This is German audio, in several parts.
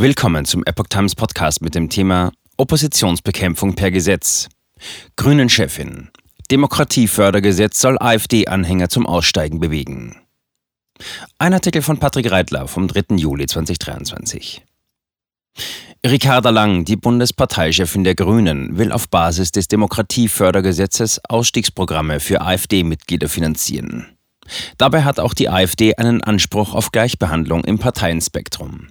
Willkommen zum Epoch Times Podcast mit dem Thema Oppositionsbekämpfung per Gesetz. Grünen-Chefin. Demokratiefördergesetz soll AfD-Anhänger zum Aussteigen bewegen. Ein Artikel von Patrick Reitler vom 3. Juli 2023. Ricarda Lang, die Bundesparteichefin der Grünen, will auf Basis des Demokratiefördergesetzes Ausstiegsprogramme für AfD-Mitglieder finanzieren. Dabei hat auch die AfD einen Anspruch auf Gleichbehandlung im Parteienspektrum.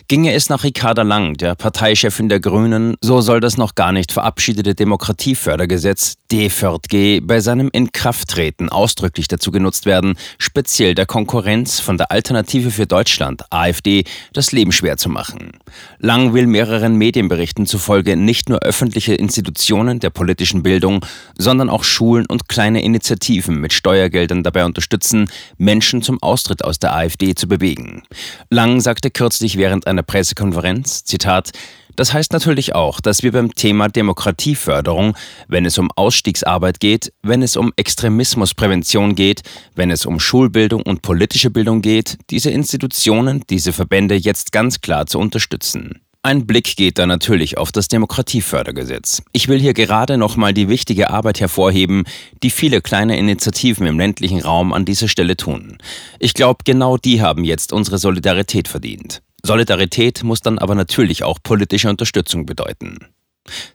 Ginge es nach Ricarda Lang, der Parteichefin der Grünen, so soll das noch gar nicht verabschiedete Demokratiefördergesetz DFÖRDG bei seinem Inkrafttreten ausdrücklich dazu genutzt werden, speziell der Konkurrenz von der Alternative für Deutschland, AfD, das Leben schwer zu machen. Lang will mehreren Medienberichten zufolge nicht nur öffentliche Institutionen der politischen Bildung, sondern auch Schulen und kleine Initiativen mit Steuergeldern dabei unterstützen, Menschen zum Austritt aus der AfD zu bewegen. Lang sagte kürzlich während einer Pressekonferenz, Zitat, das heißt natürlich auch, dass wir beim Thema Demokratieförderung, wenn es um Ausstiegsarbeit geht, wenn es um Extremismusprävention geht, wenn es um Schulbildung und politische Bildung geht, diese Institutionen, diese Verbände jetzt ganz klar zu unterstützen. Ein Blick geht da natürlich auf das Demokratiefördergesetz. Ich will hier gerade nochmal die wichtige Arbeit hervorheben, die viele kleine Initiativen im ländlichen Raum an dieser Stelle tun. Ich glaube, genau die haben jetzt unsere Solidarität verdient. Solidarität muss dann aber natürlich auch politische Unterstützung bedeuten.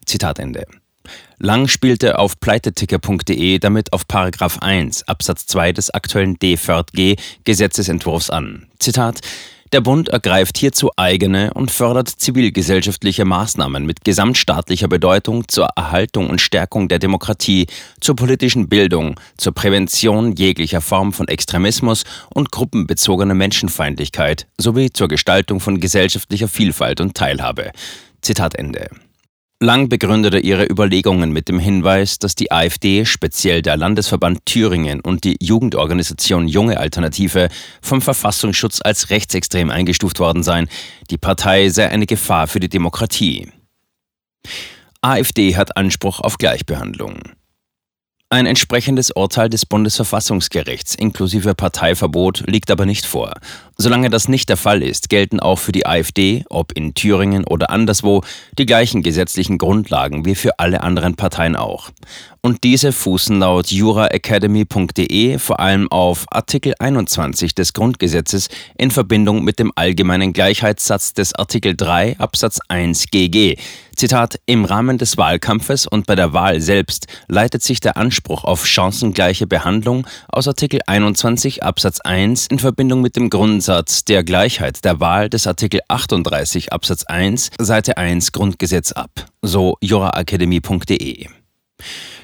Zitat Ende. Lang spielte auf pleiteticker.de damit auf Paragraph 1 Absatz 2 des aktuellen DFÖRG Gesetzesentwurfs an. Zitat der Bund ergreift hierzu eigene und fördert zivilgesellschaftliche Maßnahmen mit gesamtstaatlicher Bedeutung zur Erhaltung und Stärkung der Demokratie, zur politischen Bildung, zur Prävention jeglicher Form von Extremismus und gruppenbezogener Menschenfeindlichkeit sowie zur Gestaltung von gesellschaftlicher Vielfalt und Teilhabe. Zitat Ende. Lang begründete ihre Überlegungen mit dem Hinweis, dass die AfD, speziell der Landesverband Thüringen und die Jugendorganisation Junge Alternative vom Verfassungsschutz als rechtsextrem eingestuft worden seien. Die Partei sei eine Gefahr für die Demokratie. AfD hat Anspruch auf Gleichbehandlung. Ein entsprechendes Urteil des Bundesverfassungsgerichts inklusive Parteiverbot liegt aber nicht vor. Solange das nicht der Fall ist, gelten auch für die AfD, ob in Thüringen oder anderswo, die gleichen gesetzlichen Grundlagen wie für alle anderen Parteien auch. Und diese fußen laut juraacademy.de vor allem auf Artikel 21 des Grundgesetzes in Verbindung mit dem allgemeinen Gleichheitssatz des Artikel 3 Absatz 1 GG. Zitat, im Rahmen des Wahlkampfes und bei der Wahl selbst leitet sich der Anspruch auf chancengleiche Behandlung aus Artikel 21 Absatz 1 in Verbindung mit dem Grundsatz der Gleichheit der Wahl des Artikel 38 Absatz 1 Seite 1 Grundgesetz ab, so juraacademy.de.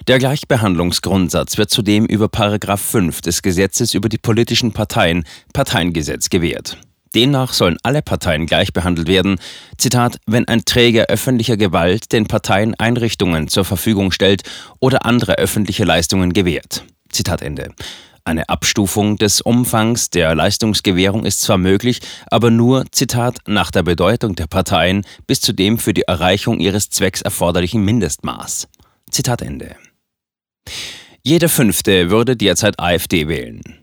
Der Gleichbehandlungsgrundsatz wird zudem über Paragraph 5 des Gesetzes über die politischen Parteien Parteiengesetz gewährt. Demnach sollen alle Parteien gleich behandelt werden, Zitat, wenn ein Träger öffentlicher Gewalt den Parteien Einrichtungen zur Verfügung stellt oder andere öffentliche Leistungen gewährt. Zitat Ende. Eine Abstufung des Umfangs der Leistungsgewährung ist zwar möglich, aber nur, Zitat, nach der Bedeutung der Parteien bis zu dem für die Erreichung ihres Zwecks erforderlichen Mindestmaß. Zitat Ende. Jeder Fünfte würde derzeit AfD wählen.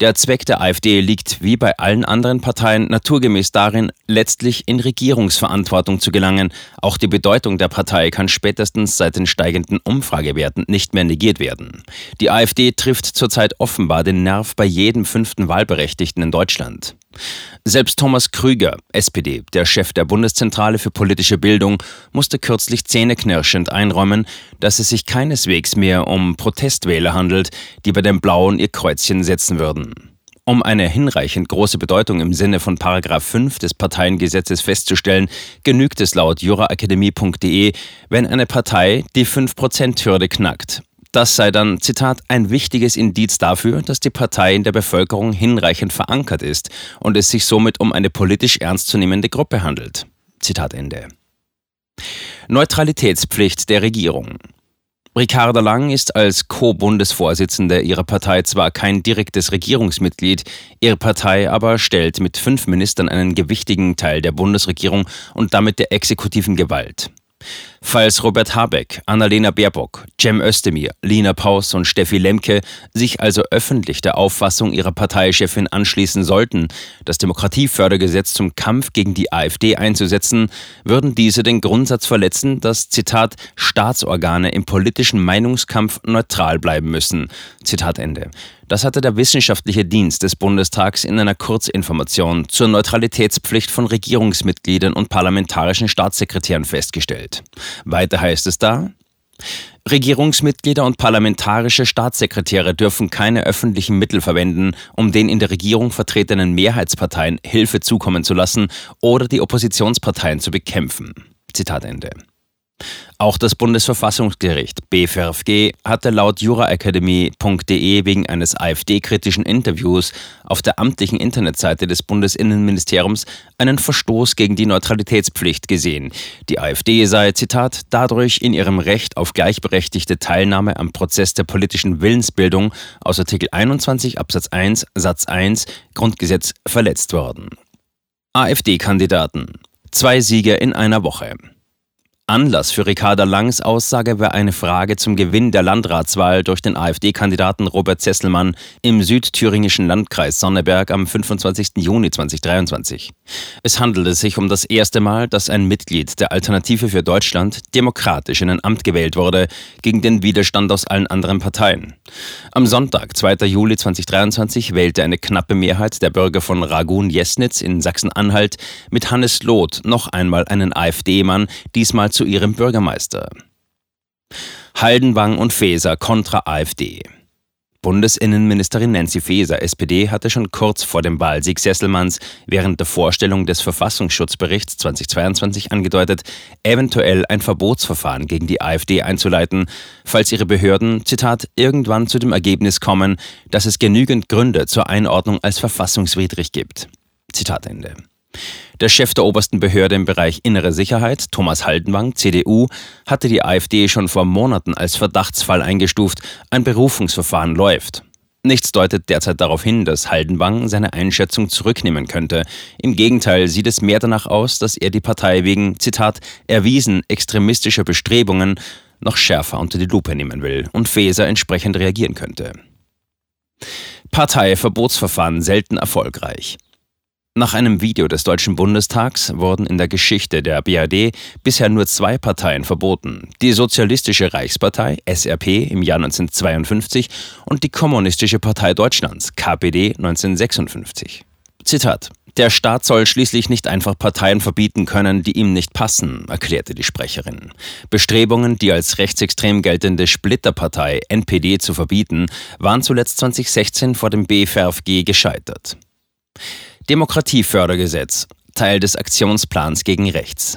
Der Zweck der AfD liegt wie bei allen anderen Parteien naturgemäß darin, letztlich in Regierungsverantwortung zu gelangen. Auch die Bedeutung der Partei kann spätestens seit den steigenden Umfragewerten nicht mehr negiert werden. Die AfD trifft zurzeit offenbar den Nerv bei jedem fünften Wahlberechtigten in Deutschland. Selbst Thomas Krüger, SPD, der Chef der Bundeszentrale für politische Bildung, musste kürzlich zähneknirschend einräumen, dass es sich keineswegs mehr um Protestwähler handelt, die bei den Blauen ihr Kreuzchen setzen würden. Um eine hinreichend große Bedeutung im Sinne von Paragraph 5 des Parteiengesetzes festzustellen, genügt es laut juraakademie.de, wenn eine Partei die 5%-Hürde knackt. Das sei dann, Zitat, ein wichtiges Indiz dafür, dass die Partei in der Bevölkerung hinreichend verankert ist und es sich somit um eine politisch ernstzunehmende Gruppe handelt. Zitat Ende. Neutralitätspflicht der Regierung. Ricarda Lang ist als Co-Bundesvorsitzende ihrer Partei zwar kein direktes Regierungsmitglied, ihre Partei aber stellt mit fünf Ministern einen gewichtigen Teil der Bundesregierung und damit der exekutiven Gewalt. Falls Robert Habeck, Annalena Baerbock, Cem Özdemir, Lina Paus und Steffi Lemke sich also öffentlich der Auffassung ihrer Parteichefin anschließen sollten, das Demokratiefördergesetz zum Kampf gegen die AfD einzusetzen, würden diese den Grundsatz verletzen, dass, Zitat, Staatsorgane im politischen Meinungskampf neutral bleiben müssen. Zitat Ende. Das hatte der wissenschaftliche Dienst des Bundestags in einer Kurzinformation zur Neutralitätspflicht von Regierungsmitgliedern und parlamentarischen Staatssekretären festgestellt. Weiter heißt es da, Regierungsmitglieder und parlamentarische Staatssekretäre dürfen keine öffentlichen Mittel verwenden, um den in der Regierung vertretenen Mehrheitsparteien Hilfe zukommen zu lassen oder die Oppositionsparteien zu bekämpfen. Zitat Ende. Auch das Bundesverfassungsgericht BFRFG hatte laut juraakademie.de wegen eines AfD-kritischen Interviews auf der amtlichen Internetseite des Bundesinnenministeriums einen Verstoß gegen die Neutralitätspflicht gesehen. Die AfD sei, Zitat, dadurch in ihrem Recht auf gleichberechtigte Teilnahme am Prozess der politischen Willensbildung aus Artikel 21 Absatz 1 Satz 1 Grundgesetz verletzt worden. AfD-Kandidaten. Zwei Siege in einer Woche. Anlass für Ricarda Langs Aussage war eine Frage zum Gewinn der Landratswahl durch den AfD-Kandidaten Robert Zesselmann im südthüringischen Landkreis Sonneberg am 25. Juni 2023. Es handelte sich um das erste Mal, dass ein Mitglied der Alternative für Deutschland demokratisch in ein Amt gewählt wurde, gegen den Widerstand aus allen anderen Parteien. Am Sonntag, 2. Juli 2023, wählte eine knappe Mehrheit der Bürger von Ragun-Jesnitz in Sachsen-Anhalt mit Hannes Loth noch einmal einen AfD-Mann, diesmal zu ihrem Bürgermeister. Haldenwang und Faeser kontra AfD. Bundesinnenministerin Nancy Faeser, SPD, hatte schon kurz vor dem Wahlsieg Sesselmanns während der Vorstellung des Verfassungsschutzberichts 2022 angedeutet, eventuell ein Verbotsverfahren gegen die AfD einzuleiten, falls ihre Behörden, Zitat, irgendwann zu dem Ergebnis kommen, dass es genügend Gründe zur Einordnung als verfassungswidrig gibt. Zitat Ende. Der Chef der obersten Behörde im Bereich innere Sicherheit, Thomas Haldenwang, CDU, hatte die AfD schon vor Monaten als Verdachtsfall eingestuft. Ein Berufungsverfahren läuft. Nichts deutet derzeit darauf hin, dass Haldenwang seine Einschätzung zurücknehmen könnte. Im Gegenteil sieht es mehr danach aus, dass er die Partei wegen, Zitat, erwiesen extremistischer Bestrebungen noch schärfer unter die Lupe nehmen will und Faeser entsprechend reagieren könnte. Parteiverbotsverfahren selten erfolgreich. Nach einem Video des Deutschen Bundestags wurden in der Geschichte der BRD bisher nur zwei Parteien verboten. Die Sozialistische Reichspartei SRP im Jahr 1952 und die Kommunistische Partei Deutschlands KPD 1956. Zitat der Staat soll schließlich nicht einfach Parteien verbieten können, die ihm nicht passen, erklärte die Sprecherin. Bestrebungen, die als rechtsextrem geltende Splitterpartei NPD zu verbieten, waren zuletzt 2016 vor dem BFRFG gescheitert. Demokratiefördergesetz, Teil des Aktionsplans gegen Rechts.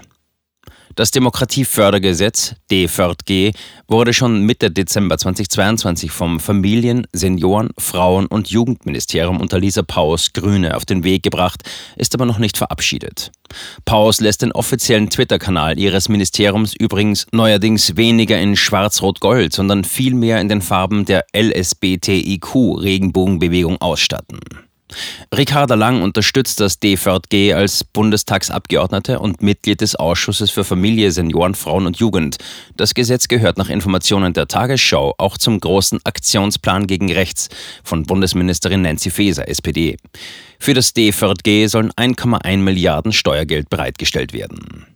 Das Demokratiefördergesetz DFÖRG wurde schon Mitte Dezember 2022 vom Familien-, Senioren-, Frauen- und Jugendministerium unter Lisa Paus Grüne auf den Weg gebracht, ist aber noch nicht verabschiedet. Paus lässt den offiziellen Twitter-Kanal ihres Ministeriums übrigens neuerdings weniger in Schwarz-Rot-Gold, sondern vielmehr in den Farben der LSBTIQ-Regenbogenbewegung ausstatten. Ricarda Lang unterstützt das DVG als Bundestagsabgeordnete und Mitglied des Ausschusses für Familie, Senioren, Frauen und Jugend. Das Gesetz gehört nach Informationen der Tagesschau auch zum großen Aktionsplan gegen Rechts von Bundesministerin Nancy Faeser, SPD. Für das DVG sollen 1,1 Milliarden Steuergeld bereitgestellt werden.